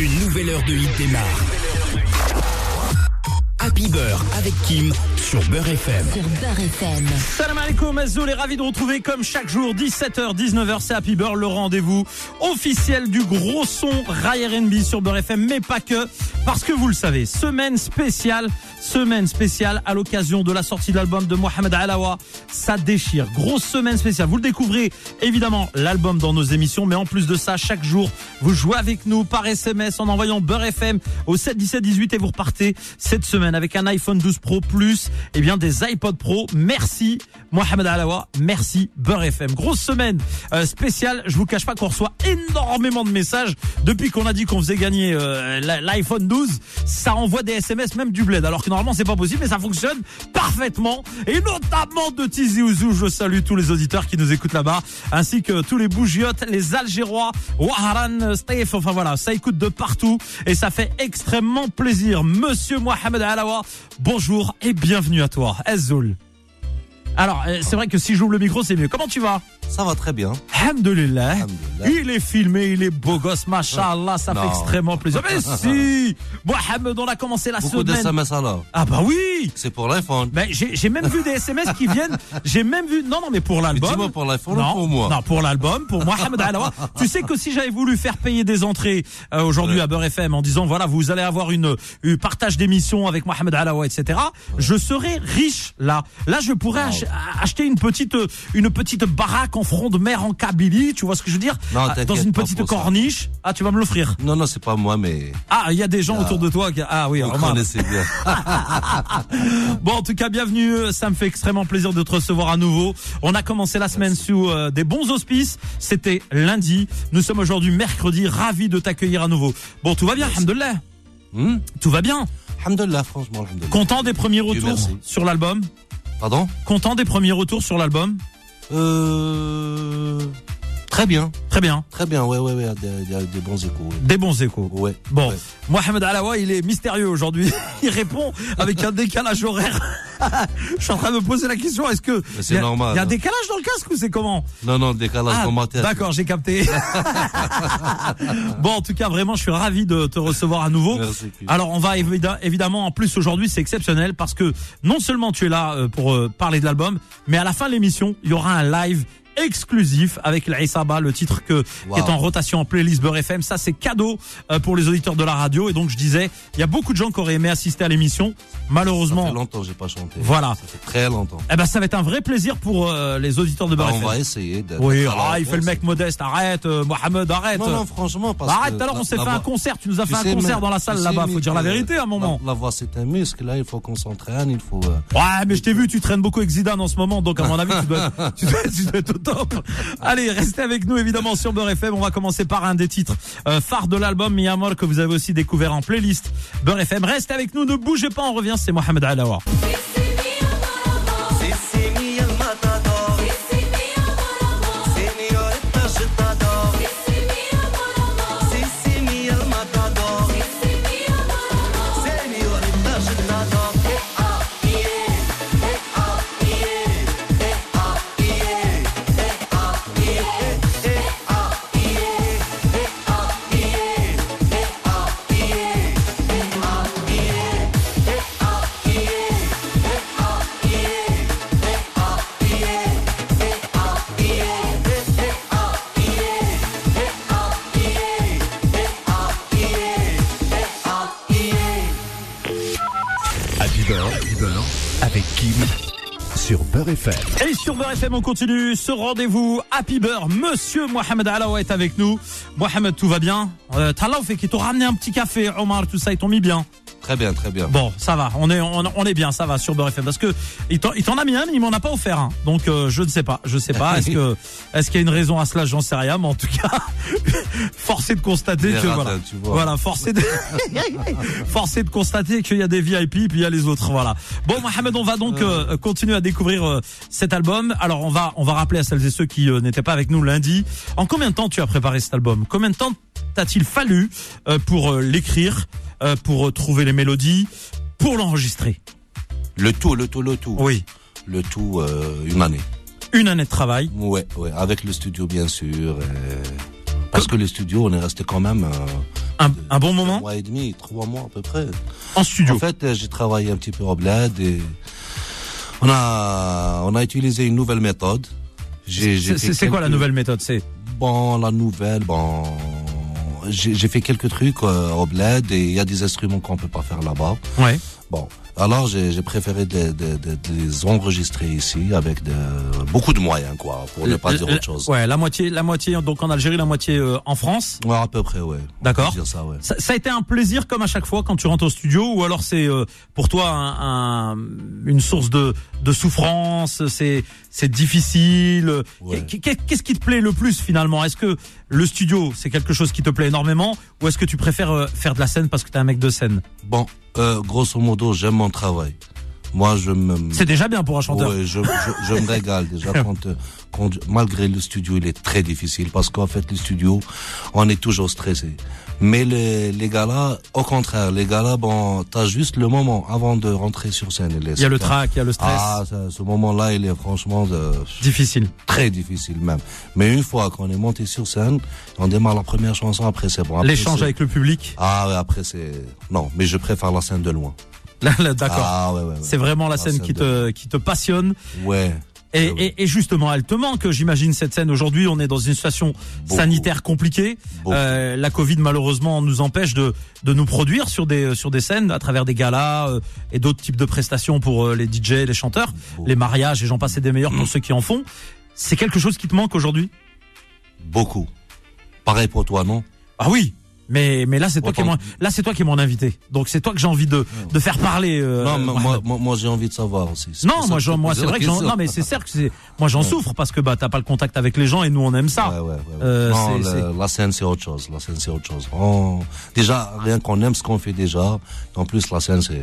Une nouvelle heure de hit démarre. Happy Beurre avec Kim sur Beurre FM. Sur Beurre FM. Salam alaikum, Azzoul est ravi de retrouver comme chaque jour 17h, 19h, c'est Happy Beurre, le rendez-vous officiel du gros son Rai R&B sur Beurre FM, mais pas que, parce que vous le savez, semaine spéciale, semaine spéciale à l'occasion de la sortie de l'album de Mohamed Alawa, ça déchire, grosse semaine spéciale, vous le découvrez évidemment l'album dans nos émissions, mais en plus de ça, chaque jour, vous jouez avec nous par SMS en envoyant Beurre FM au 7 17 18 et vous repartez cette semaine avec un iPhone 12 Pro Plus et bien des iPod Pro. Merci Mohamed Alawa, merci Beurre FM. Grosse semaine euh, spéciale. Je vous cache pas qu'on reçoit énormément de messages depuis qu'on a dit qu'on faisait gagner euh, l'iPhone 12. Ça envoie des SMS même du bled. Alors que normalement c'est pas possible, mais ça fonctionne parfaitement. Et notamment de Tizi Ouzou. Je salue tous les auditeurs qui nous écoutent là-bas, ainsi que tous les bougiotes, les Algérois, Waharan, Steve. Enfin voilà, ça écoute de partout et ça fait extrêmement plaisir. Monsieur Mohamed Alawa, bonjour et bienvenue à toi. Azzoul. Alors, euh, c'est vrai que si j'ouvre le micro, c'est mieux. Comment tu vas? Ça va très bien. Alhamdulillah. Il est filmé, il est beau gosse, machallah, ça fait extrêmement plaisir. Mais si Mohamed, on a commencé la Beaucoup semaine. SMS alors. Ah bah oui C'est pour l'iPhone. ben, j'ai même vu des SMS qui viennent. J'ai même vu. Non, non, mais pour l'album. dis-moi pour l'iPhone ou non, pour moi? Non, pour l'album, pour Mohamed Alawa. tu sais que si j'avais voulu faire payer des entrées euh, aujourd'hui Ouais. à Beurre FM en disant voilà, vous allez avoir une, une partage d'émissions avec Mohamed Alawa, etc. Je serais riche là. Là, je pourrais ach- acheter une petite une petite baraque en front de mer en Kabylie. Tu vois ce que je veux dire Non, Ah, Dans une petite ça. corniche. Ah, tu vas me l'offrir. Non, non, c'est pas moi, mais Ah, il y a des gens autour de toi qui. Ah oui, Omar. connaissez bien. Bon, en tout cas, bienvenue. Ça me fait extrêmement plaisir de te recevoir à nouveau. On a commencé la semaine sous euh, des bons auspices. C'était lundi. Nous sommes aujourd'hui mercredi. Ravis de t'accueillir à nouveau. Bon, tout va bien, alhamdoulilah. Hmm Tout va bien. Alhamdulillah, franchement. Content des premiers retours sur l'album? Pardon? Content des premiers retours sur l'album? Euh... Très bien, Très bien. très bien, ouais, ouais, ouais, il y a des, bons échos. ouais. Des bons échos. Ouais. Bon, ouais. Mohamed Alawa, il est mystérieux aujourd'hui. Il répond avec un décalage horaire. Je suis en train de me poser la question. Est-ce que c'est y a- normal, Il y a un hein. décalage dans le casque ou c'est comment? Non, non, décalage Ah, dans ma tête. D'accord, j'ai capté. bon, en tout cas, vraiment, je suis ravi de te recevoir à nouveau. Merci. Alors, on va évidemment, en plus aujourd'hui, c'est exceptionnel parce que non seulement tu es là euh, pour euh, parler de l'album, mais à la fin de l'émission, il y aura un live exclusif avec l'Aïsaba, le titre que, qui est en rotation en playlist Beurre FM. Ça, c'est cadeau euh, pour les auditeurs de la radio. Et donc, je disais, il y a beaucoup de gens qui auraient aimé assister à l'émission. Ça Malheureusement, fait longtemps que j'ai pas chanté. Voilà. Ça fait très longtemps. eh ben, ça va être un vrai plaisir pour euh, les auditeurs de Bah, Beurre on FM. va essayer. Oui, d'être la ah, il fait le mec modeste. Arrête, euh, Mohamed, arrête. Non, non, franchement, parce Bah, arrête, l'heure, on s'est fait un concert. Tu nous as Tu fait un concert mais- dans la salle là-bas. Faut dire la vérité à un moment. La, la voix, c'est un muscle. Là, il faut qu'on s'entraîne. Il faut. euh, Ouais, mais je t'ai vu, tu traînes beaucoup avec Zidane en ce moment, donc à mon avis, tu dois, être- tu dois, être- tu dois être au Allez, restez avec nous évidemment sur Beurre FM. On va commencer par un des titres euh, phares de l'album Miyamor que vous avez aussi découvert en playlist Beurre FM. Restez avec nous, ne bougez pas, on revient. C'est Mohamed Alawa. Sur Beurre. Et sur Beurre FM, on continue ce rendez-vous Happy Beurre. Monsieur Mohamed Alawa est avec nous. Mohamed, tout va bien? Euh, Tallah fait qu'ils t'ont ramené un petit café, Omar, tout ça, ils t'ont mis bien. Très bien, très bien. Bon, ça va, on est on, on est bien, ça va sur Beurre FM parce que il t'en a mis un, mais il m'en a pas offert un. Donc euh, je ne sais pas, je sais pas. Est-ce que est-ce qu'il y a une raison à cela? J'en sais rien, mais en tout cas, forcé de constater que voilà, vois. voilà, forcé de forcé de constater qu'il y a des VIP puis il y a les autres. Voilà. Bon, Mohamed, on va donc euh, continuer à découvrir euh, cet album. Alors on va on va rappeler à celles et ceux qui euh, n'étaient pas avec nous lundi. En combien de temps tu as préparé cet album? Combien de temps t'a-t-il fallu euh, pour euh, l'écrire, euh, pour euh, trouver les mélodies, pour l'enregistrer Le tout, le tout, le tout. Oui. Le tout, euh, une année. Une année de travail. Ouais, ouais, avec le studio bien sûr. euh, parce que le studio, on est resté quand même euh, Un, de- un bon un moment mois et demi, trois mois à peu près. en studio. En fait, euh, j'ai travaillé un petit peu au bled et on a, on a utilisé une nouvelle méthode. C'est- quoi la nouvelle méthode? C'est Bon, la nouvelle, bon, j'ai fait quelques trucs euh, au bled et il y a des instruments qu'on peut pas faire là-bas. ouais. Bon, alors j'ai préféré de, de, de- de les enregistrer ici avec beaucoup de moyens, quoi, pour ne pas Le- dire autre chose. Ouais, la moitié, la moitié donc en Algérie, la moitié euh, en France. Ouais, à peu près, ouais. D'accord. ça, ouais. Ça, ça a été un plaisir comme à chaque fois quand tu rentres au studio ou alors c'est euh, pour toi un, un- une source de, de souffrance, c'est c'est difficile. Ouais. Qu'est-ce qui te plaît le plus finalement? Est-ce que le studio c'est quelque chose qui te plaît énormément? Ou est-ce que tu préfères euh, faire de la scène parce que t'es un mec de scène? Bon, euh, grosso modo, j'aime mon travail. Moi, je me... C'est déjà bien pour un chanteur. Ouais, je, je, je me régale déjà quand, euh, quand, malgré le studio, il est très difficile parce qu'en fait, le studio, on est toujours stressé. Mais les, les gars-là, au contraire, les gars-là, bon, t'as juste le moment avant de rentrer sur scène. Il, y a le trac, il y a le stress. Ah, ça, ce moment-là, il est franchement de, Difficile. très difficile même. Mais une fois qu'on est monté sur scène, on démarre la première chanson, après c'est bon. L'échange avec le public. Ah ouais, après c'est... Non, mais je préfère la scène de loin. D'accord. Ah ouais, ouais, ouais. c'est vraiment la La scène qui te qui te passionne. Ouais. Et, ouais. et, et justement, elle te manque, j'imagine, cette scène. Aujourd'hui, on est dans une situation Beaucoup. sanitaire compliquée. Euh, la Covid, malheureusement, nous empêche de, de nous produire sur des, sur des scènes à travers des galas euh, et d'autres types de prestations pour euh, les DJ, les chanteurs, Beaucoup. les mariages, et j'en passe et des meilleurs pour ceux qui en font. C'est quelque chose qui te manque aujourd'hui? Beaucoup. Pareil pour toi, non? Ah oui mais mais là c'est toi qui mon là c'est toi qui es mon invité donc c'est toi que j'ai envie de de faire parler euh, Non, mais moi, moi, moi, j'ai envie de savoir aussi. C'est non moi je moi c'est vrai que non mais c'est certes que c'est moi j'en souffre parce que bah t'as pas le contact avec les gens et nous on aime ça Ouais, ouais, ouais. Euh, non, c'est- la scène, c'est autre chose. La scène, c'est autre chose. On- Déjà, rien qu'on aime ce qu'on fait déjà. En plus, la scène, c'est...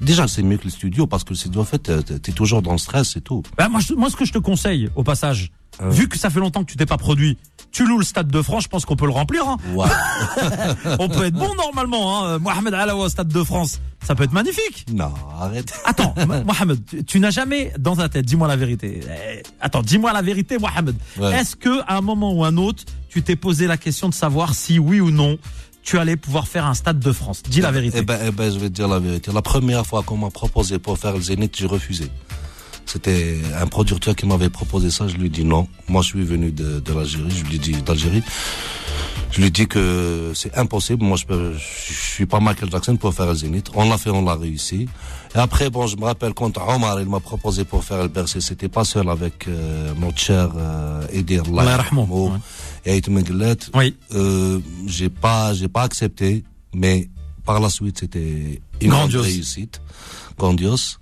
Déjà, c'est mieux que le studio parce que studio, en fait, t'es t'es toujours dans le stress et tout. Bah, moi, je- moi, ce que je te conseille, au passage, Euh. vu que ça fait longtemps que tu t'es pas produit, tu loues le stade de France, je pense qu'on peut le remplir. Hein. On peut être bon normalement. Hein. Mohamed Alawa au stade de France, ça peut être magnifique. non, arrête. Attends, Mo- Mohamed, tu, tu n'as jamais dans ta tête, dis-moi la vérité. Eh, attends, dis-moi la vérité, Mohamed. Ouais. Est-ce que à un moment ou un autre, tu t'es posé la question de savoir si oui ou non tu allais pouvoir faire un stade de France? Dis la vérité. Eh ben, eh ben, je vais te dire la vérité. La première fois qu'on m'a proposé pour faire le Zénith, j'ai refusé. C'était un producteur qui m'avait proposé ça. Je lui ai dit non. Moi, je suis venu de, de l'Algérie. Je lui ai dit d'Algérie. Je lui ai dit que c'est impossible. Moi, je, peux, je suis pas Michael Jackson pour faire le Zénith. On l'a fait, on l'a réussi. Et après, bon, je me rappelle quand Omar, il m'a proposé pour faire le Bercy. C'était pas seul avec euh, mon cher euh, Edir Ouais. et Aït. Oui. Euh, j'ai pas, j'ai pas accepté, mais par la suite, c'était une grande réussite, grandiose.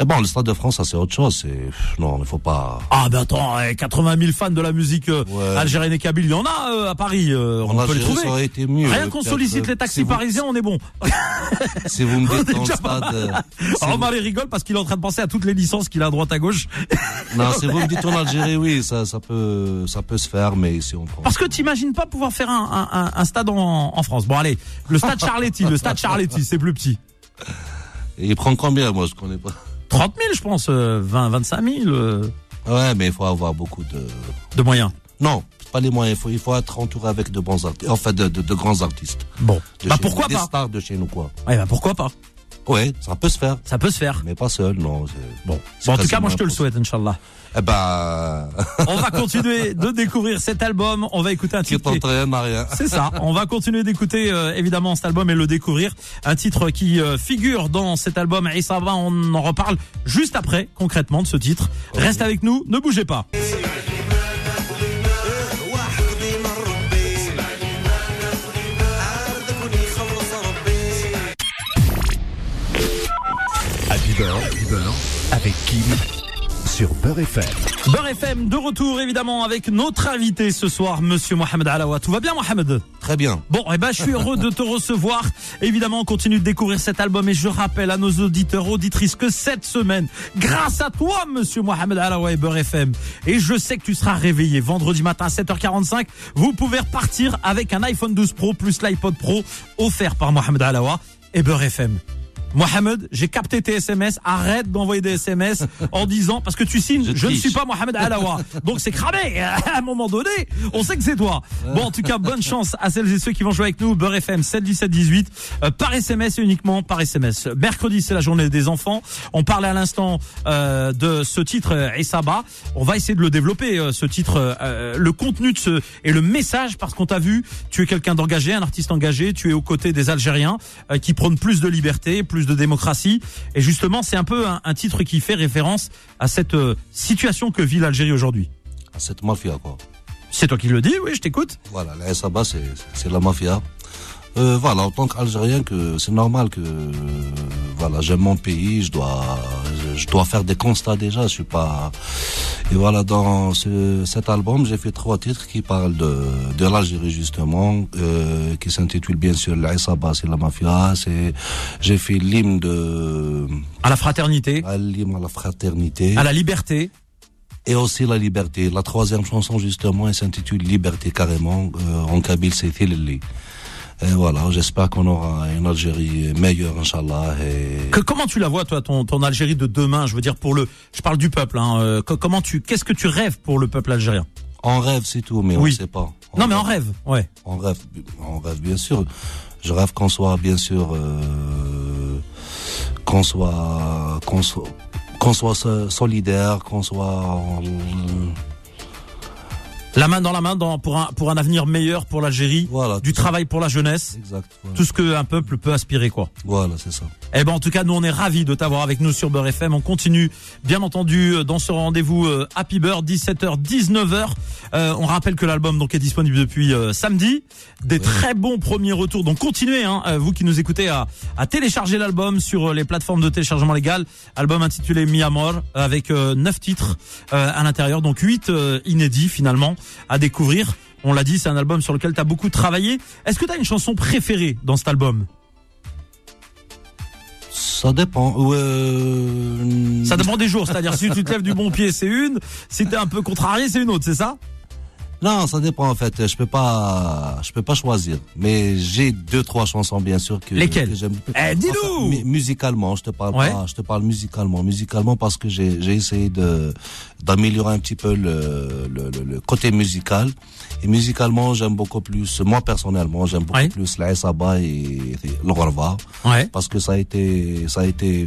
Et bon, le Stade de France, ça c'est autre chose. C'est non, il faut pas. Ah ben attends, eh, 80 000 fans de la musique euh, Ouais. algérienne et kabyle, il y en a euh, à Paris. euh, on En peut les trouver. ça aurait été mieux. Rien qu'on sollicite les taxis si vous- parisiens, on est bon. Si vous me On dites pas stade, si Omar il rigole parce qu'il est en train de penser à toutes les licences qu'il a à droite à gauche. non, si vous me dites en Algérie, oui, ça, ça peut, ça peut se faire, mais ici en France. Parce que t'imagines pas pouvoir faire un, un- un- un stade en, en France. Bon allez, le stade Charletti, le stade Charletti, c'est plus petit. Et il prend combien, moi, je connais pas. 30 000 je pense, euh, 20, 25 000 euh, Ouais, mais il faut avoir beaucoup de. de moyens. Non, pas les moyens. Il faut, il faut être entouré avec de bons artistes, enfin de, de, de grands artistes. Bon, bah pourquoi nous, Des pas? stars de chez nous, quoi. Ouais, bah pourquoi pas? Ouais, ça peut se faire, Ça peut se faire. mais pas seul, non. Bon, en tout cas moi je te le souhaite, Inch'Allah on va continuer de découvrir cet album. On va écouter un titre. C'est ça. On va continuer d'écouter euh, évidemment cet album et le découvrir. Un titre qui euh, figure dans cet album. Et ça va, on en reparle juste après concrètement de ce titre. Reste avec nous, ne bougez pas. Avec Kim sur Beurre FM. Beurre FM de retour évidemment avec notre invité ce soir, Monsieur Mohamed Alawa. Tout va bien, Mohamed Très bien. Bon, eh ben, je suis heureux de te recevoir. Évidemment, on continue de découvrir cet album et je rappelle à nos auditeurs, auditrices que cette semaine, grâce à toi, monsieur Mohamed Alawa et Beurre FM, et je sais que tu seras réveillé vendredi matin à 7h45, vous pouvez repartir avec un iPhone 12 Pro plus l'iPod Pro offert par Mohamed Alawa et Beurre FM. Mohamed, j'ai capté tes SMS. Arrête d'envoyer des SMS en disant parce que tu signes. Je, Je ne suis pas Mohamed Alawa. Donc c'est cramé. À un moment donné, on sait que c'est toi. Bon, en tout cas, bonne chance à celles et ceux qui vont jouer avec nous. Beurre FM 7 17 18 euh, par SMS et uniquement par SMS. Mercredi, c'est la journée des enfants. On parlait à l'instant euh, de ce titre euh, Essaba. On va essayer de le développer euh, ce titre, euh, le contenu de ce et le message parce qu'on t'a vu. Tu es quelqu'un d'engagé, un artiste engagé. Tu es aux côtés des Algériens euh, qui prônent plus de liberté, plus de démocratie. Et justement, c'est un peu un, un titre qui fait référence à cette euh, situation que vit l'Algérie aujourd'hui. Cette mafia, quoi. C'est toi qui le dis, oui, je t'écoute. Voilà, la SABA, c'est la mafia. Euh, voilà, en tant qu'Algérien, que c'est normal que, euh, voilà, j'aime mon pays, je dois, je, je dois faire des constats déjà, je suis pas, et voilà, dans ce, cet album, j'ai fait trois titres qui parlent de, de l'Algérie, justement, euh, qui s'intitule bien sûr la SABA, c'est la mafia, c'est, j'ai fait l'hymne de, À la fraternité, à l'hymne à la fraternité. à la liberté. Et aussi la liberté. La troisième chanson, justement, elle s'intitule Liberté carrément. Euh, en kabyle, c'est Thilili. Et voilà, j'espère qu'on aura une Algérie meilleure, Inch'Allah. Et... Que, comment tu la vois, toi, ton, ton Algérie de demain? Je veux dire, pour le, je parle du peuple. Hein, euh, co- comment tu, qu'est-ce que tu rêves pour le peuple algérien? En rêve, c'est tout, mais Oui. on sait pas. Non, mais en rêve, ouais. En rêve, en rêve, bien sûr. Je rêve qu'on soit, bien sûr, euh, qu'on soit, qu'on soit, qu'on soit so- solidaire, qu'on soit, euh, La main dans la main dans, pour un pour un avenir meilleur pour l'Algérie. Voilà, Du ça. travail pour la jeunesse. exact. Voilà, Tout ce qu'un peuple peut aspirer, quoi. Voilà, c'est ça. Eh ben en tout cas, nous on est ravis de t'avoir avec nous sur Beurre FM. On continue, bien entendu, euh, dans ce rendez-vous euh, Happy Beurre, 17h, 19h. Euh, on rappelle que l'album donc est disponible depuis euh, samedi. Des très bons premiers retours. Donc continuez, hein, vous qui nous écoutez, à, à télécharger l'album sur les plateformes de téléchargement légal. Album intitulé Mi Amor avec euh, neuf titres euh, à l'intérieur, donc huit euh, inédits finalement à découvrir. On l'a dit, c'est un album sur lequel tu as beaucoup travaillé. Est-ce que tu as une chanson préférée dans cet album? Ça dépend. Euh, Ça dépend des jours, c'est-à-dire si tu te lèves du bon pied, c'est une, si t'es un peu contrarié, c'est une autre, c'est ça? Non, ça dépend en fait. Je peux pas, je peux pas choisir. Mais j'ai deux trois chansons bien sûr que, Lesquelles que j'aime. Eh, dis-nous mu- Musicalement, je te parle Ouais. pas. Je te parle musicalement, musicalement parce que j'ai j'ai essayé de d'améliorer un petit peu le, le, le, le côté musical. Et musicalement, j'aime beaucoup plus. Moi personnellement, j'aime beaucoup Ouais. plus la Saba et, et le Rorva Ouais. parce que ça a été ça a été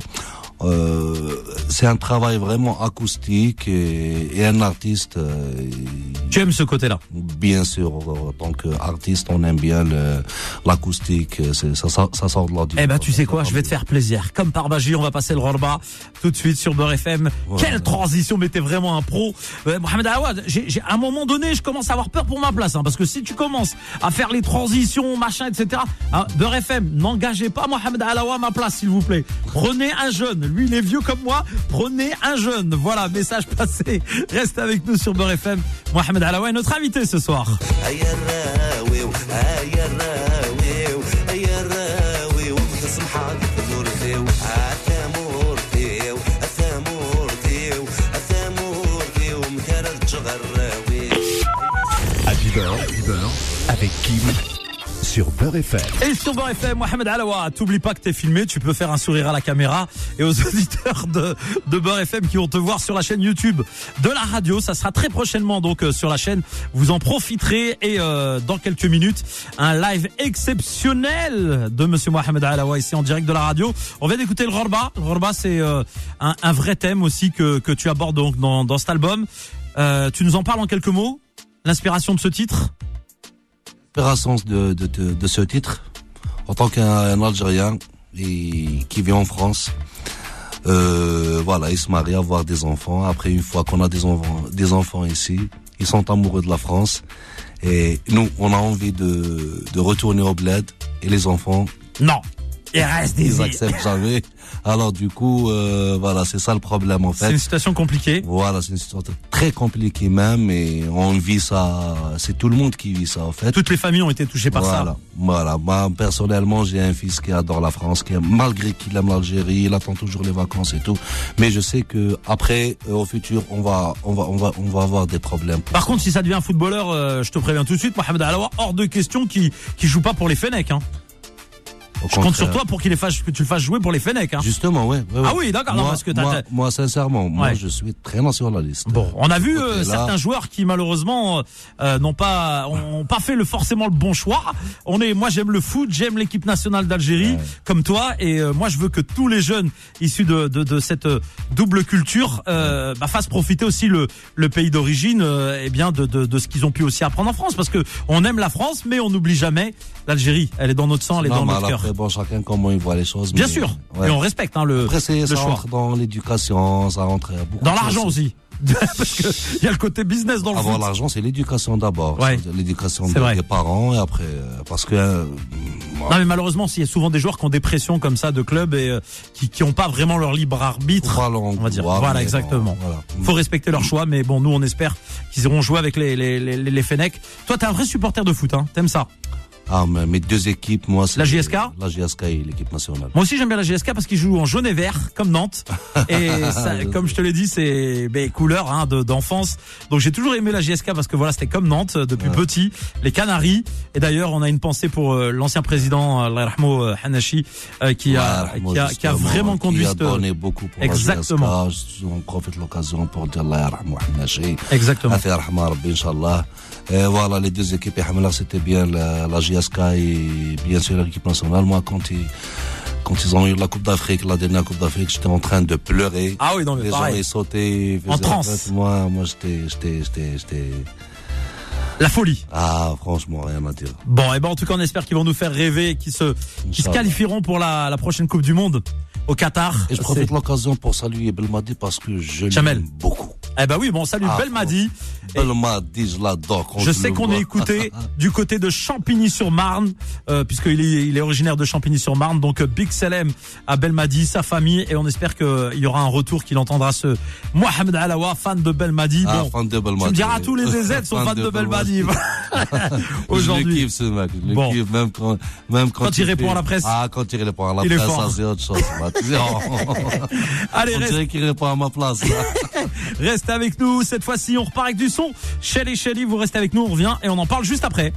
euh, c'est un travail vraiment acoustique et, et un artiste euh, Tu aimes ce côté-là bien sûr en tant qu'artiste on aime bien l'acoustique c'est- ça, ça, ça sort de l'ordinaire Eh ben tu sais quoi, je vais te faire plaisir. Comme par magie, on va passer le Rorba tout de suite sur Beurre FM. Quelle transition, mais t'es vraiment un pro. Euh, Mohamed Awad, à un moment donné, je commence à avoir peur pour ma place. Hein, parce que si tu commences à faire les transitions, machin, etc. Hein, Beurre FM, n'engagez pas Mohamed Alawa à ma place, s'il vous plaît. Prenez un jeune. Lui, il est vieux comme moi. Prenez un jeune. Voilà, message passé. Reste avec nous sur Beurre FM. Mohamed Alaoua est notre invité ce soir. Happy Bird, avec Kim sur Beurre FM. Et sur Beurre FM, Mohamed Alawa, t'oublies pas que t'es filmé, tu peux faire un sourire à la caméra et aux auditeurs de, de Beurre FM qui vont te voir sur la chaîne YouTube de la radio. Ça sera très prochainement donc euh, sur la chaîne. Vous en profiterez et euh, dans quelques minutes, un live exceptionnel de Monsieur Mohamed Alawa ici en direct de la radio. On vient d'écouter le Rorba. Le Rorba, c'est euh, un, vrai thème aussi que, que tu abordes donc dans, dans cet album. Tu nous en parles en quelques mots? L'inspiration de ce titre? De, de, ce titre, en tant qu'un un Algérien et qui vit en France, euh, voilà, il se marie, avoir des enfants. Après, une fois qu'on a des enfants, des enfants ici, ils sont amoureux de la France. Et nous, on a envie de, de retourner au bled. Et les enfants, Non. Il reste des ils acceptent jamais. Alors du coup, euh, voilà, c'est ça le problème en C'est fait. une situation compliquée. Voilà, c'est une situation très compliquée même, et on vit ça. C'est tout le monde qui vit ça en fait. Toutes les familles ont été touchées par voilà, ça. voilà. Moi personnellement, j'ai un fils qui adore la France, qui malgré qu'il aime l'Algérie, il attend toujours les vacances et tout. Mais je sais que après, euh, au futur, on va, on va, on va, on va avoir des problèmes. Par ça. contre, si ça devient un footballeur, euh, je te préviens tout de suite, Mohamed Alawa, hors de question qui qui joue pas pour les Fennecs. Hein. Je compte sur toi pour qu'il les fasse, que tu le fasses jouer pour les Fennecs. Hein. Justement, ouais. ouais, ouais. Ah oui, d'accord, Moi, parce que t'as- moi, moi, sincèrement, moi, je suis très nationaliste. Bon, on a vu euh, certains joueurs qui malheureusement euh, n'ont pas ont pas fait le forcément le bon choix. On est, moi j'aime le foot, j'aime l'équipe nationale d'Algérie comme toi, et euh, moi je veux que tous les jeunes issus de de, de cette euh, double culture euh, bah, fassent profiter aussi le le pays d'origine, euh, eh bien de, de de ce qu'ils ont pu aussi apprendre en France, parce que on aime la France, mais on n'oublie jamais l'Algérie. Elle est dans notre sang, elle est dans notre cœur. Bon, chacun comment il voit les choses. Bien mais, sûr, ouais. et on respecte hein, le Après, c'est, le ça choix. rentre dans l'éducation, ça rentre à beaucoup Dans l'argent aussi, parce que il y a le côté business dans le Avoir foot. l'argent, c'est l'éducation d'abord. Ouais. L'éducation des, vrai. parents et après, euh, parce que, euh, Non mais malheureusement, il y a souvent des joueurs qui ont des pressions comme ça de clubs et euh, qui qui ont pas vraiment leur libre arbitre. voilà, On va dire. Voilà, exactement. voilà. Faut respecter leur choix, mais bon, nous on espère qu'ils iront jouer avec les les les, les Fennecs. Toi, t'es un vrai supporter de foot, hein T'aimes ça? Ah, mes deux équipes, moi, c'est La JSK La JSK et l'équipe nationale. Moi aussi j'aime bien la GSK parce qu'ils jouent en jaune et vert comme Nantes et ça, comme je te l'ai dit c'est ben, couleur hein, de- d'enfance donc j'ai toujours aimé la GSK parce que voilà c'était comme Nantes euh, depuis petit les Canaries et d'ailleurs on a une pensée pour euh, l'ancien président euh, Allah yarhamou, euh, Hanashi euh, qui a Ouais, qui a, qui a vraiment conduit Qui a cette donné beaucoup pour Exactement. la JSK. On profite de l'occasion pour dire Allah yarhamou Hanashi. exactement Rabbi, Inch'Allah. Et voilà, les deux équipes, c'était bien la, la JSK et bien sûr l'équipe nationale. Moi, quand ils, quand ils ont eu la Coupe d'Afrique, la dernière Coupe d'Afrique, j'étais en train de pleurer. ah oui non mais les gens, ils sautaient. ils En transe. Moi, moi, j'étais, j'étais, j'étais, j'étais, la folie ah, franchement, rien à dire. Bon, et ben en tout cas, on espère qu'ils vont nous faire rêver, qu'ils se, qu'ils se qualifieront pour la, la prochaine Coupe du Monde au Qatar. Et je profite de l'occasion pour saluer Belmadi parce que je l'aime beaucoup. Eh ben oui, bon, salut Ah, Belmadi. Et- Belmadi, je l'adore. Je sais qu'on est écouté du côté de Champigny-sur-Marne, euh, puisqu'il est, il est originaire de Champigny-sur-Marne. Donc euh, Big Salem à Belmadi, sa famille, et on espère qu'il y aura un retour qu'il entendra ce Mohamed Alawa, fan de Belmadi. Ah, bon, fan de tu Belmadi. me diras tous les DZ sont fans de Belmadi. Je le Aujourd'hui. kiffe ce mec, je Bon. kiffe même quand même quand, Quand il répond fait- à la presse. Ah, quand il répond à la Il presse, ça c'est autre chose. Tu Allez, on reste, dirait qu'il répond à ma place. reste avec nous. Cette fois-ci, on repart avec du son. Shelly Shelly, vous restez avec nous, on revient et on en parle juste après.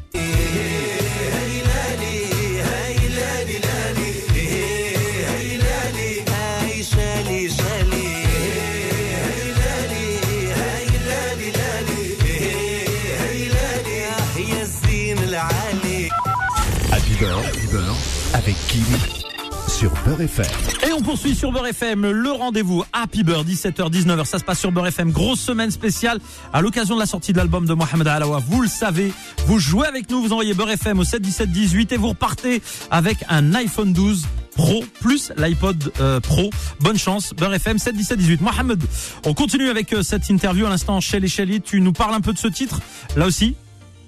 Avec qui? Sur Beurre FM. Et on poursuit sur Beurre FM le rendez-vous Happy Beurre 17h 19h ça se passe sur Beurre FM grosse semaine spéciale à l'occasion de la sortie de l'album de Mohamed Alawa. Vous le savez vous jouez avec nous vous envoyez Beurre FM au 7 17 18 et vous repartez avec un iPhone 12 Pro plus l'iPod euh, Pro. Bonne chance Beurre FM 7 17 18 Mohamed on continue avec euh, cette interview à l'instant. Shelly Shelly tu nous parles un peu de ce titre? Là aussi?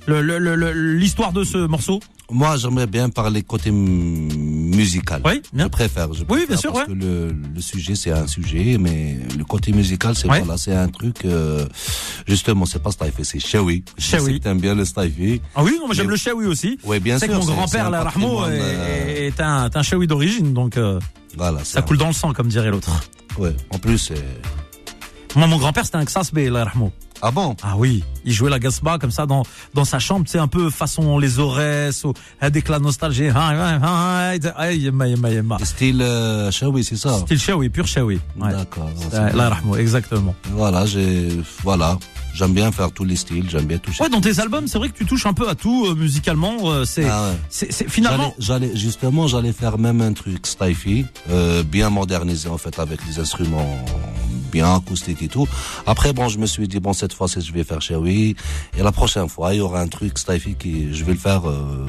L'histoire de ce morceau? Moi, j'aimerais bien parler côté musical. Oui, bien. Je préfère. Je Oui, préfère bien sûr, Parce ouais. que le, le sujet, c'est un sujet, mais le côté musical, c'est Ouais. voilà, c'est un truc. euh, justement, c'est pas Staifi, c'est Shawi. Je Shawi. que T'aimes bien le Staifi. ah oui non mais j'aime le Shawi aussi Oui, bien c'est sûr. que mon c'est- grand-père, c'est la un Rahmo, patrimoine, est, euh, est un, un Shawi d'origine, donc euh, Voilà. ça coule dans le sang, comme dirait l'autre. Ouais. En plus, c'est. Moi, mon grand-père, c'était un Xasbe, la Rahmo. Ah bon? Ah oui, il jouait la gasba comme ça dans dans sa chambre, c'est un peu façon les Aurès ou avec la nostalgie. Style euh, Shawi, c'est ça? Style Shawi, pur Shawi. Ouais. D'accord. Euh. La Rahmo, exactement. Voilà, j'ai, voilà. J'aime bien faire tous les styles, j'aime bien toucher. Ouais, dans tes albums, c'est vrai que tu touches un peu à tout euh, musicalement. euh, c'est Ah ouais. finalement. J'allais, justement, j'allais faire même un truc Staifi, euh, bien modernisé en fait avec des instruments bien acoustiques et tout. Après, bon, je me suis dit bon, cette fois, c'est je vais faire Shawi, et la prochaine fois, il y aura un truc Staifi qui, je vais le faire, euh,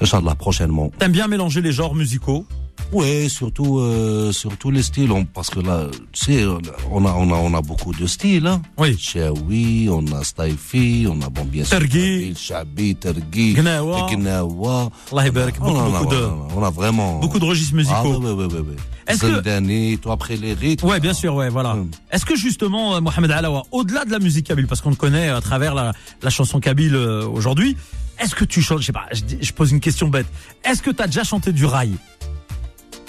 Inch'Allah, prochainement. T'aimes bien mélanger les genres musicaux? Ouais, surtout, euh, surtout les styles, on- parce que là, tu sais, on a, on a, on a beaucoup de styles, hein. Oui. Shawi, on a Staifi, on a bon bien sûr Tergi. Shabi, Tergi, Gnawa. Gnawa. Allah beaucoup, de, on a- vraiment beaucoup de registres Ah musicaux. ouais, ouais, ouais, ouais, ouais. Est-ce que- toi après les rythmes. Ouais, bien sûr, ouais, voilà. Hum. Est-ce que justement, euh, Mohamed Alawa, au-delà de la musique kabyle, parce qu'on le connaît à travers la, la chanson kabyle euh, aujourd'hui, est-ce que tu chantes, je sais pas, je, je pose une question bête, est-ce que tu as déjà chanté du rail?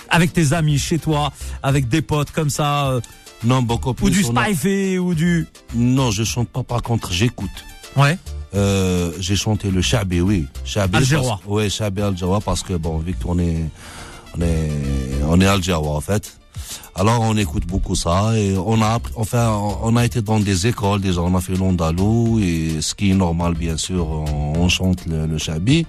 Avec tes amis, chez toi, avec des potes comme ça, euh, Non, beaucoup plus. ou du on a- spifé, ou du... Non, je chante pas, par contre, j'écoute. Ouais. Euh, j'ai chanté le Shabi, oui. Shabi. Algérois. parce- Ouais, Shabi Algérois parce que bon, vu qu'on est, on est, on est Algérois en fait. Alors on écoute beaucoup ça et on a, appris- enfin, on a été dans des écoles déjà. On a fait l'Andalou et ce qui est normal bien sûr, on, on chante le, le Shabi.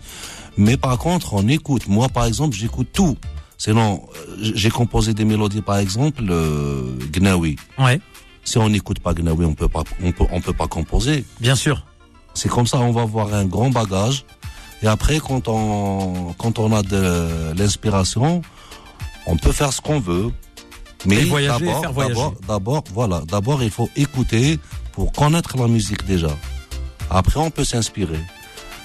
Mais par contre, on écoute. Moi, par exemple, j'écoute tout. Sinon, euh, j'ai composé des mélodies, par exemple, euh, Gnawi. Ouais, Si on n'écoute pas Gnawi, on peut pas, on peut, on peut pas composer. bien sûr. C'est comme ça, on va avoir un grand bagage. Et après, quand on, quand on a de l'inspiration, on peut faire ce qu'on veut. Mais d'abord, d'abord, voilà, d'abord, il faut écouter pour connaître la musique déjà. Après, on peut s'inspirer.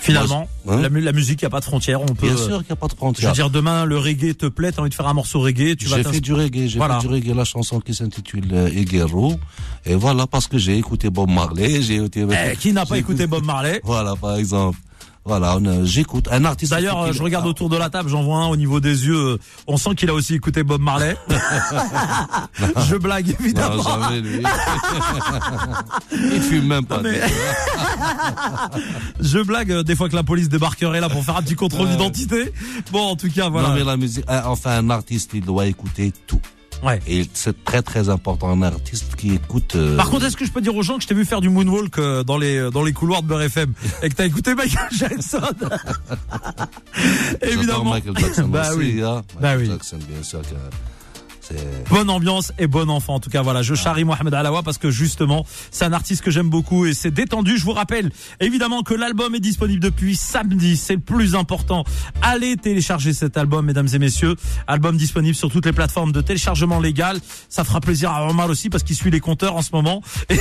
Finalement, hein la, mu- la musique, il n'y a pas de frontières. On peut, Bien sûr qu'il n'y a pas de Je frontière. veux dire, demain, le reggae te plaît, t'as envie de faire un morceau reggae, tu vas J'ai fait du reggae, j'ai Voilà. fait du reggae, la chanson qui s'intitule euh, Eguero. Et voilà, parce que j'ai écouté Bob Marley, j'ai écouté... Eh, qui n'a pas écouté Bob Marley? Voilà, par exemple. Voilà, euh, j'écoute un artiste. D'ailleurs, euh, je regarde autour de la table, j'en vois un au niveau des yeux. euh, On sent qu'il a aussi écouté Bob Marley. je blague Non, évidemment. jamais lui. Il fume même pas. mais- Je blague des fois que la police débarquerait là pour faire un petit contrôle d'identité. Bon, en tout cas, voilà. Non mais la musique, enfin un artiste, il doit écouter tout. Ouais. Et c'est très très important un artiste qui écoute. euh, Par contre, est-ce que je peux dire aux gens que je t'ai vu faire du moonwalk euh, dans les euh, dans les couloirs de Beurre FM et que t'as écouté Michael Jackson Évidemment. Michael Jackson bah aussi, oui. hein. Bah Michael oui. Jackson, bien sûr que. Bonne ambiance et bon enfant. En tout cas, voilà, je charrie Mohamed Alawa parce que justement, c'est un artiste que j'aime beaucoup et c'est détendu. Je vous rappelle évidemment que l'album est disponible depuis samedi. C'est le plus important. Allez télécharger cet album, mesdames et messieurs. Album disponible sur toutes les plateformes de téléchargement légal. Ça fera plaisir à Omar aussi parce qu'il suit les compteurs en ce moment.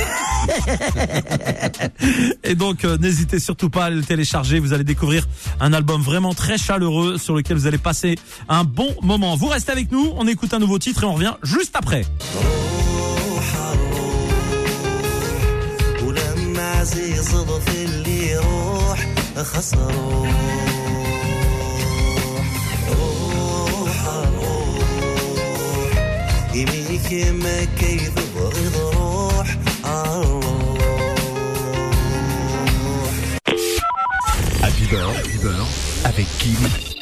Et, donc, euh, n'hésitez surtout pas à le télécharger. Vous allez découvrir un album vraiment très chaleureux sur lequel vous allez passer un bon moment. Vous restez avec nous. On écoute un nouveau titre et on revient juste après. ولما عزيز صدف اللي يروح خسروح روح روح يميك ما كيف بغيض روح عالروح Happy Beurre, Happy Beurre, avec Kim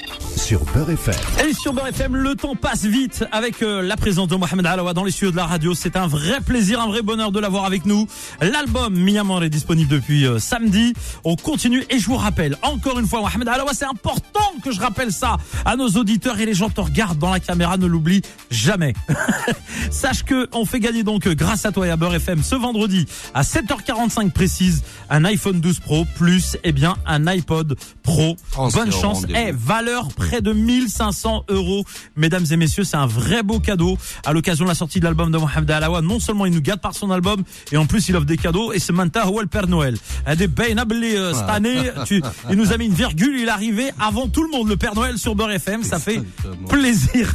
sur Beurre FM. Et sur Beurre FM, le temps passe vite avec euh, la présence de Mohamed Alawa dans les studios de la radio. C'est un vrai plaisir, un vrai bonheur de l'avoir avec nous. L'album Miamor est disponible depuis euh, samedi. On continue et je vous rappelle encore une fois, Mohamed Alawa, c'est important que je rappelle ça à nos auditeurs et les gens te regardent dans la caméra, ne l'oublie jamais. Sache que on fait gagner donc euh, grâce à toi et à Beurre FM ce vendredi à 7h45 précise un iPhone 12 Pro plus eh bien un iPod Pro. Oh, Bonne chance. Eh, valeur près de 1500 euros. Mesdames et messieurs, c'est un vrai beau cadeau à l'occasion de la sortie de l'album de Mohamed Alawa. Non seulement il nous gâte par son album, et en plus il offre des cadeaux, et c'est Manta ou le Père Noël. Des euh, cette année, tu, il nous a mis une virgule, il est arrivé avant tout le monde, le Père Noël sur Beurre FM, ça fait plaisir.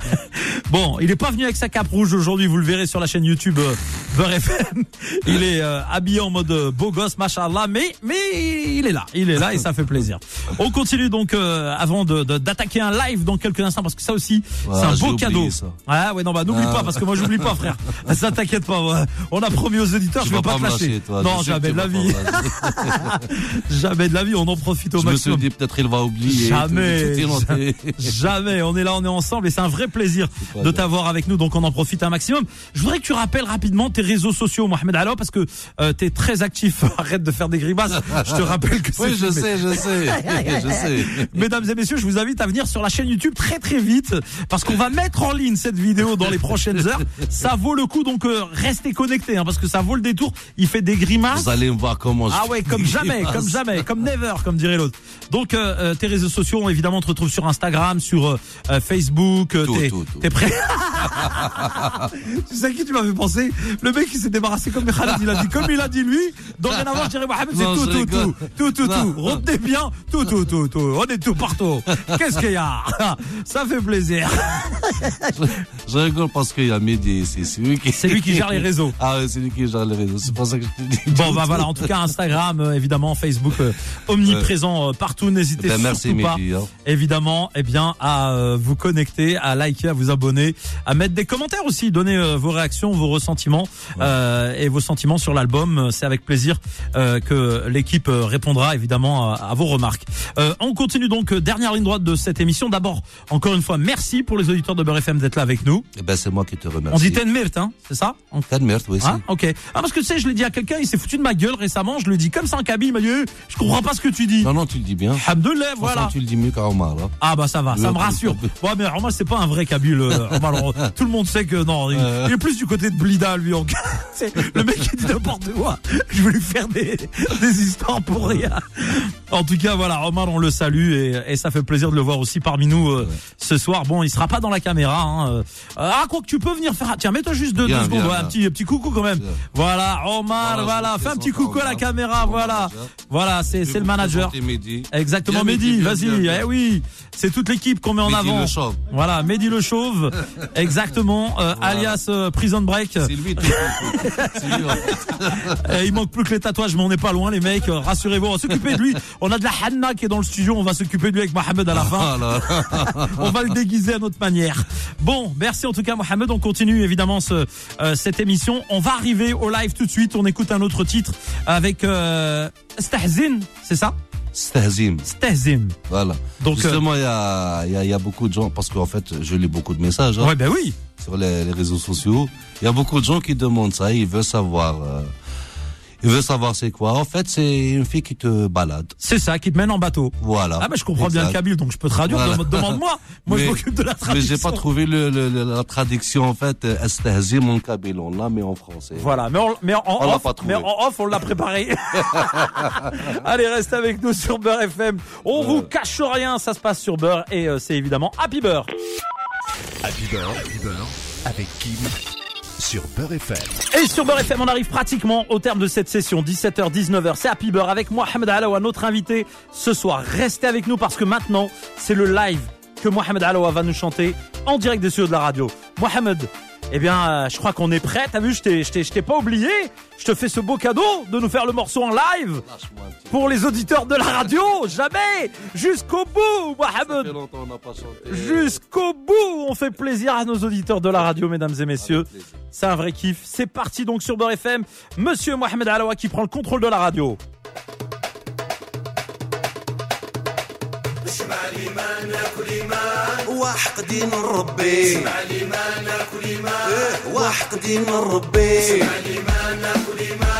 bon, il est pas venu avec sa cape rouge aujourd'hui, vous le verrez sur la chaîne YouTube euh, Beurre FM. Il est euh, habillé en mode euh, beau gosse, machallah, mais mais il est là, il est là et ça fait plaisir. On continue donc euh, avant de- d'attaquer un live dans quelques instants parce que ça aussi Ouais, c'est un beau cadeau. ça. Ah ouais non bah n'oublie Ah. pas parce que moi j'oublie pas frère. Ça t'inquiète pas. ouais. On a promis aux auditeurs, Tu je vais pas pas te lâcher. lâcher, toi. non jamais de la vie, jamais de la vie. On en profite au Je me suis maximum. dit peut-être il va oublier. Jamais. Jamais, on est là, on est ensemble et c'est un vrai plaisir de t'avoir avec nous, donc on en profite un maximum. Je voudrais que tu rappelles rapidement tes réseaux sociaux, Mohamed Allo, parce que euh, t'es très actif. Arrête de faire des grimaces. Je te rappelle que c'est Oui, je sais, je sais, je sais. Mesdames et messieurs, je vous invite à venir sur la chaîne YouTube très très vite parce qu'on va mettre en ligne cette vidéo dans les prochaines heures. Ça vaut le coup, donc euh, restez connectés hein, parce que ça vaut le détour. Il fait des grimaces. Vous allez me voir comment Ah ouais, comme jamais, comme jamais, comme never, comme dirait l'autre. Donc euh, euh, tes réseaux sociaux, évidemment, on te retrouve sur Instagram, sur euh, Facebook. Tout, t'es, tout, tout. t'es prêt Tu sais à qui tu m'avais pensé Le mec qui s'est débarrassé comme il a dit comme il a dit lui. Dorénavant, je dirais Mohamed, c'est Non, tout, tout, tout, tout, tout, Non. tout. Retenez bien, tout, tout, tout, tout. On est tout partout. Qu'est-ce qu'il y a Ça fait plaisir. Je rigole parce qu'il y a Mehdi ici. C'est lui qui. C'est lui qui gère les réseaux. Ah ouais, c'est lui qui gère les réseaux. C'est pour ça que je te dis. Bon bah voilà, en tout cas Instagram, euh, évidemment, Facebook, euh, omniprésent euh, partout. N'hésitez Ben, merci surtout pas. Mehdi. hein. évidemment, eh bien, à vous connecter, à liker, à vous abonner à mettre des commentaires aussi, donner euh, vos réactions, vos ressentiments euh, et vos sentiments sur l'album. C'est avec plaisir que l'équipe répondra évidemment à, à vos remarques. Euh, on continue donc dernière ligne de cette émission. D'abord, encore une fois, merci pour les auditeurs de Beurre FM d'être là avec nous. Eh ben, c'est moi qui te remercie. On dit Tenmirt, hein, c'est ça On- Tenmert, oui, Hein ok. Ah parce que tu sais, je l'ai dit à quelqu'un, il s'est foutu de ma gueule récemment. Je le dis comme ça en cabine, il m'a dit, Eh, je comprends pas ce que tu dis. Non, non, tu le dis bien. Alhamdoulilah, voilà. tu le dis mieux qu'Omar, là. Ah bah ça va, ça me rassure. Bon mais moi c'est pas un vrai Kabyle. euh, Omar, tout le monde sait que non, il, Euh. il est plus du côté de Blida lui. En... Le mec qui dit n'importe quoi. Je vais lui faire des, des histoires pour rien. En tout cas voilà, Omar on le salue et, et ça fait plaisir de le voir aussi parmi nous euh, ce soir. Bon il sera pas dans la caméra. Hein. euh. Ah quoi que tu peux venir faire. Tiens mets-toi juste deux, secondes, ouais, un petit petit coucou quand même. Voilà Omar, Voilà, voilà, fais un petit coucou à la caméra, voilà, voilà c'est le manager. Mehdi. Exactement, Mehdi, vas-y. Eh oui, c'est toute l'équipe qu'on met en avant. le chauve. Voilà, Mehdi le chauve, exactement, euh, Voilà. alias euh, Prison Break. C'est lui. Euh, il manque plus que les tatouages, mais on n'est pas loin, les mecs. Rassurez-vous, on va s'occuper de lui. On a de la Hanna qui est dans le studio, on va s'occuper de lui avec Mohamed à la fin. Voilà. On va le déguiser à notre manière. Bon, merci en tout cas Mohamed. On continue évidemment ce, euh, cette émission. On va arriver au live tout de suite. On écoute un autre titre avec euh, Stahzin, c'est ça? Stahzim. Stahzin. Voilà. Donc, euh, Justement, il y a, il y, a, il y a beaucoup de gens, parce qu'en fait, je lis beaucoup de messages hein, ouais, ben oui. sur les, les réseaux sociaux. Il y a beaucoup de gens qui demandent ça, ils veulent savoir. Ils veulent savoir c'est quoi. En fait, c'est une fille qui te balade. C'est ça qui te mène en bateau. Voilà. Ah bah je comprends bien le kabyle donc je peux traduire. Voilà. Demande-moi. Moi je Mais- m'occupe de la Mais traduction. j'ai pas trouvé le, le- le- la traduction en fait. Estahzim en kabyle, on l'a mais en français. Voilà, mais, on, mais en, On l'a off, pas trouvé. mais en off, on l'a préparé. Allez, reste avec nous sur Beurre FM. On vous cache rien, ça se passe sur Beurre et euh, c'est évidemment Happy Beurre. Happy Beurre, Happy Beurre, avec Kim sur Beurre FM. Et sur Beurre FM, on arrive pratiquement au terme de cette session, 17h, 19h. C'est Happy Beurre avec Mohamed Alaoua, notre invité ce soir. Restez avec nous parce que maintenant, c'est le live que Mohamed Alaoua va nous chanter en direct des studios de la radio. Mohamed, eh bien, euh, je crois qu'on est prêt. T'as vu, je t'ai, je t'ai, je t'ai pas oublié. Je te fais ce beau cadeau de nous faire le morceau en live pour les auditeurs de la radio. Jamais Jusqu'au bout, Mohamed. Jusqu'au bout, on fait plaisir à nos auditeurs de la radio, mesdames et messieurs. C'est un vrai kiff. C'est parti donc sur Beurre FM. Monsieur Mohamed Alaoua qui prend le contrôle de la radio. وحقدي نربي اسمع لي ما ناكل ما وحقدي نربي اسمع لي ما ناكل ما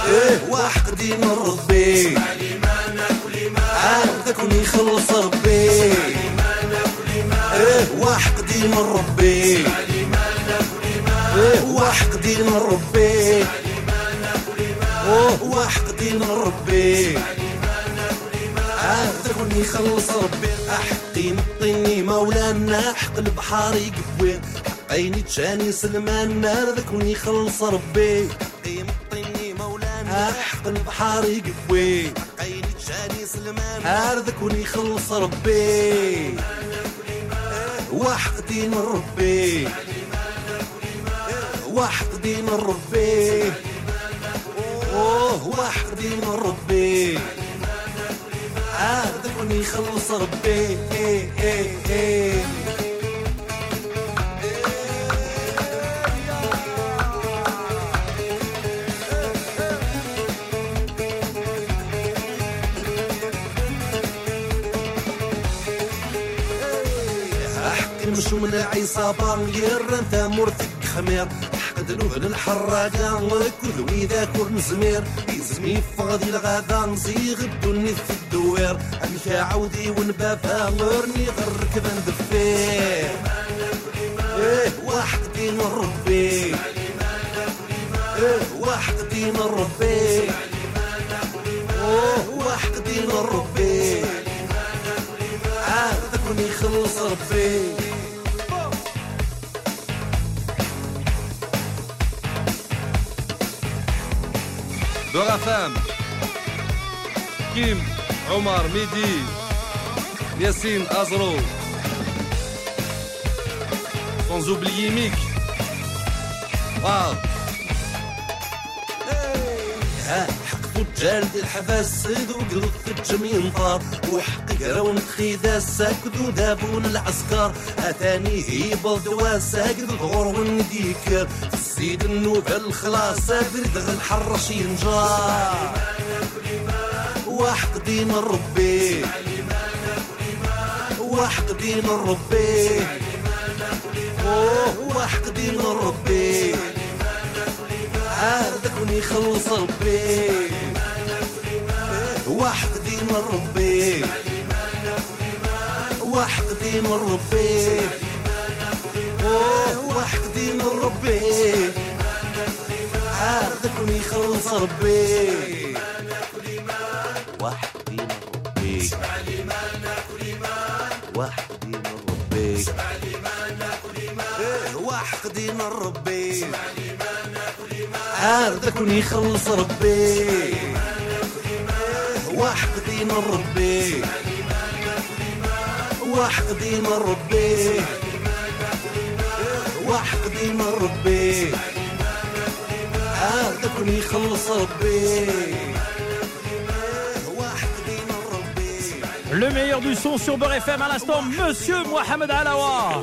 وحقدي نربي اسمع لي ما ناكل ما عندك يخلص ربي. اسمع لي ما ناكل ما وحقدي نربي اسمع لي ما ناكل ما وحقدي نربي اسمع لي ما ناكل ما وحقدي نربي عاودك يخلص ربي أحقي نطيني مولانا حق البحر يقوي. حقيني تشاني سلمان ذاك يخلص ربي. حقي نطيني مولانا حق البحر يقوي. حقيني تشاني سلمان ذاك يخلص ربي. وحقدي من ربي. وحقدي من ربي. أوه وحقدي من ربي. عاذبني خلص ربي. اي اي اي احكم من عيصابر يرن ثمور ثق خمير. دلوه الحراقة كل ويدا كل زمير يزمي فغدي الغدا نزي الدنيا في الدوير. أمشي عودي ونبافا غر غركب دفير إيه واحد دين ربي. إيه واحد دين ربي. أوه واحد دين ربي. عاد ذكرني خلص ربي. دورا فام كيم عمر ميدي ياسين أزرو Sans ميك واو Wow. حقفو الجلد الحباس ذوق الفجم ينطار وحق قرون خيدا ساكد ودابون العسكر. أتاني هي بلدوا قد الغور ونديكر زيد النوبة الخلاص برد غنحر شي نجار واحق دين ربي واحق دين ربي أوه واحق دين ربي عهدك ونخلص ربي. واحق دين ربي واحق دين ربي نبغوك دين ربي. عارضك ونخلص ربي. وحدي من ربي. اسمعني ما ناكل ما وحدي من ربي. اسمعني ما ناكل ما وحدي من ربي. اسمعني ما ناكل ما عارضك ونخلص ربي وحدي من ربي. إيه، وحدي دين ربي. هذاك يخلص ربي إيه، واحد دين ربي Le meilleur du son sur Beurre FM à l'instant, Monsieur Mohamed Alawa.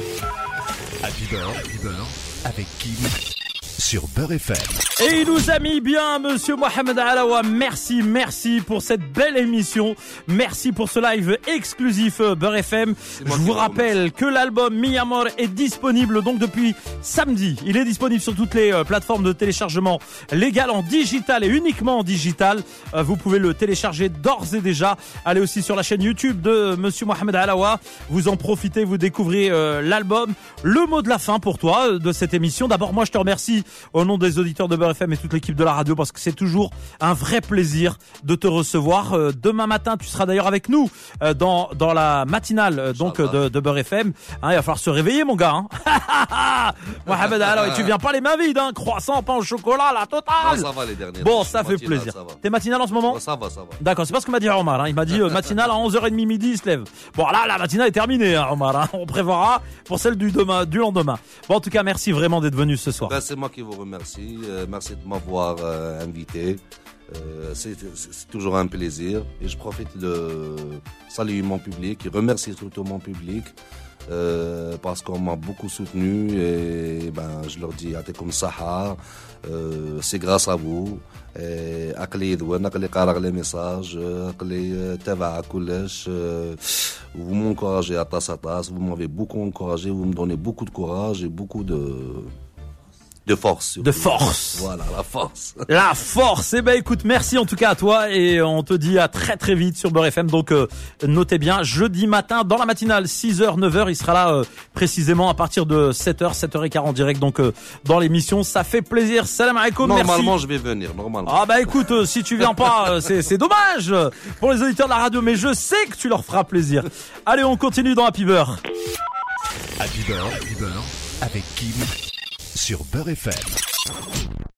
Happy Beurre, Happy Beurre, avec Kim sur Beurre FM. Et il nous a mis bien, monsieur Mohamed Alawa. Merci, merci pour cette belle émission. Merci pour ce live exclusif euh, Beurre FM. Je vous rappelle que l'album Mi Amor est disponible donc depuis samedi. Il est disponible sur toutes les euh, plateformes de téléchargement légal en digital et uniquement en digital. Euh, Vous pouvez le télécharger d'ores et déjà. Allez aussi sur la chaîne YouTube de monsieur Mohamed Alawa. Vous en profitez, vous découvrez l'album. Le mot de la fin pour toi de cette émission. D'abord, moi, je te remercie au nom des auditeurs de Beurre FM et toute l'équipe de la radio parce que c'est toujours un vrai plaisir de te recevoir. Euh, demain matin, tu seras d'ailleurs avec nous euh, dans dans la matinale euh, donc de, de Beurre FM. Hein, il va falloir se réveiller, mon gars. Hein. Mohamed et tu viens pas les mains vides, hein. Croissant, pain au chocolat, la Non, totale. ça va les derniers. Bon, ça fait plaisir. T'es matinal en ce moment ça va, ça va. D'accord, c'est pas ce que m'a dit Omar. Hein. Il m'a dit euh, matinale à 11h30 midi, il se lève. Bon là, la matinale est terminée, Omar. On prévoira pour celle du demain, du lendemain. Bon, en tout cas, merci vraiment d'être venu ce soir. Ben, c'est moi qui vous remercie. Euh, merci de m'avoir euh, invité. Euh, c'est c'est toujours un plaisir. Et je profite de saluer mon public et remercier surtout mon public. euh, parce qu'on m'a beaucoup soutenu et ben je leur dis comme Sahar euh, c'est grâce à vous Et عقلي يدوان عقلي قارغ les messages عقلي تابع كلش euh, vous m'encouragez à tasse à tasse vous m'avez beaucoup encouragé vous me donnez beaucoup de courage et beaucoup de de force surtout. De force. voilà la force La force. Eh ben, écoute, merci en tout cas à toi et on te dit à très très vite sur Beurre FM. Donc, euh, notez bien, jeudi matin dans la matinale, 6h, 9h, il sera là euh, précisément à partir de 7h, 7h15 en direct. Donc, euh, dans l'émission, ça fait plaisir. Salam alaikum. merci. normalement je vais venir normalement Ah bah écoute, euh, si tu viens pas, euh, c'est c'est dommage pour les auditeurs de la radio, mais je sais que tu leur feras plaisir. Allez, on continue dans Happy Beurre. Happy Beurre, Happy Beurre, avec Kim sur Beurre FM.